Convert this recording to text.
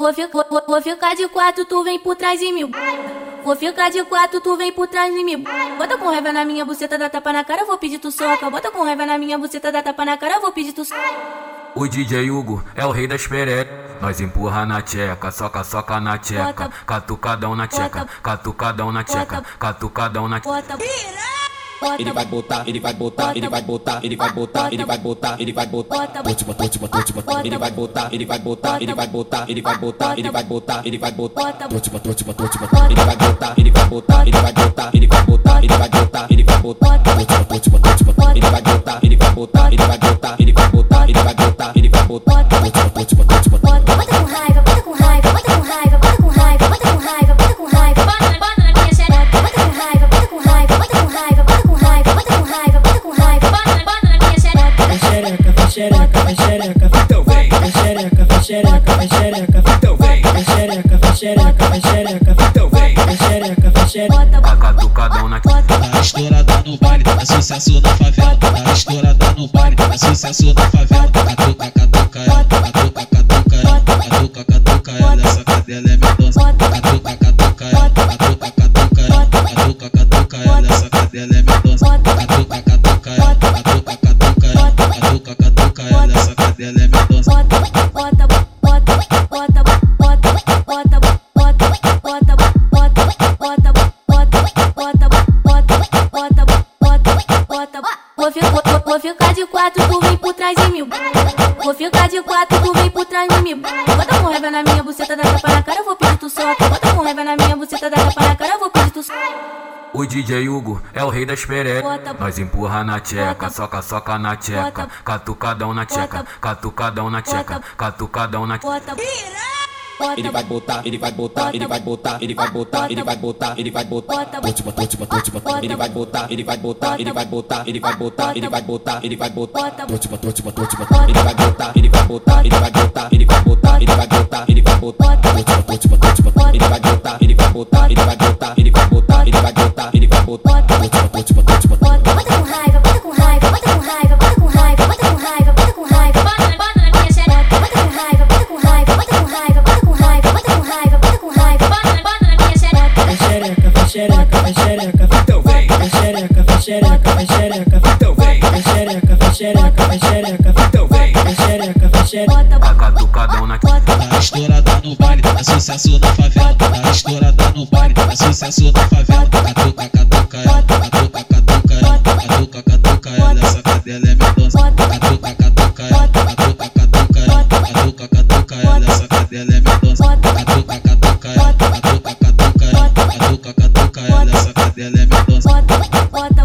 Vou, fi- vou, vou- ficar de quatro, tu vem por trás de mim. Vou ficar de quatro, tu vem por trás de mim. Bota com raiva na minha buceta, dá tapa na cara, eu vou pedir tu soca. Bota com raiva na minha buceta, dá tapa na cara, eu vou pedir tu soca. O DJ Hugo é o rei das perecas. Nós empurra na tcheca, soca, soca na tcheca. Bota. Catucadão na tcheca, Bota. catucadão na tcheca, Bota. catucadão na tcheca. Ele vai botar, ele vai botar, ele vai botar, ele vai botar, ele vai botar, ele vai botar. bota, Bote, bote, bote, bote, bote. Ele vai botar, ele vai botar, ele vai botar, ele vai botar, ele vai botar, ele vai botar. Bota. Bote, bote, bote, bote, bote. Ele vai botar, ele vai botar, ele vai botar, ele vai botar, ele vai botar, ele vai botar. Bote, bote, bote, bote, bote. Ele vai botar, ele vai botar, ele vai botar, ele vai botar, ele vai botar, ele vai botar. Bote, bote, bote, bote, xereca, vai xereca, então vem, vai xereca, vai xereca, vai xereca, então vem. vai xereca, vai xereca. Bota, Catucadão na. Tá estourada no baile, é sucesso na favela. Tá estourada no baile, é sucesso na favela. Catuca, catuca ela, catuca, catuca ela, catuca, catuca ela. Essa cadela é medonça. Catuca, catuca ela, quatro, tu vem por trás de mim. Bota com raiva na minha buceta, dá tapa na cara, eu vou pedir tu soca. Bota com raiva na minha buceta, dá tapa na cara, eu vou pedir tu soca. O DJ Hugo é o rei das perecas. Nós empurra na tcheca, soca, soca na tcheca. Catucadão na tcheca, catucadão na tcheca, catucadão na tcheca. Bota, Ele vai botar, ele vai botar, ele vai botar, ele vai botar, ele vai botar, ele vai botar. Bota. Bote, bote, bote, bote, bote. Ele vai botar, ele vai botar, ele vai botar, ele vai botar, ele vai botar, ele vai botar. Bota. Bote, bote, bote, bote. Ele vai botar, ele vai botar, ele vai botar, ele vai botar, ele vai botar, ele vai botar. Bote, bote, bote, bote. Ele vai botar, ele vai botar, ele vai botar, ele vai botar, ele vai botar, ele vai botar. Bote, bote, bote, bote. bota, xereca, vai xereca, vai xereca, Então vem, vai xereca, vai xereca, vai xereca, então vem, vai xereca, vai xereca, vai xereca, então vem. vai xereca, vai xereca. Bota, Catucadão na. Tá estourada no baile, é sucesso na favela. Tá estourada no baile, é sucesso na favela. Catuca, catuca ela, catuca, catuca ela, catuca, catuca ela. Essa cadela é medonça. Catuca, catuca ela, catuca, catuca ela, catuca, catuca ela. Essa cadela é medonça. what, what, what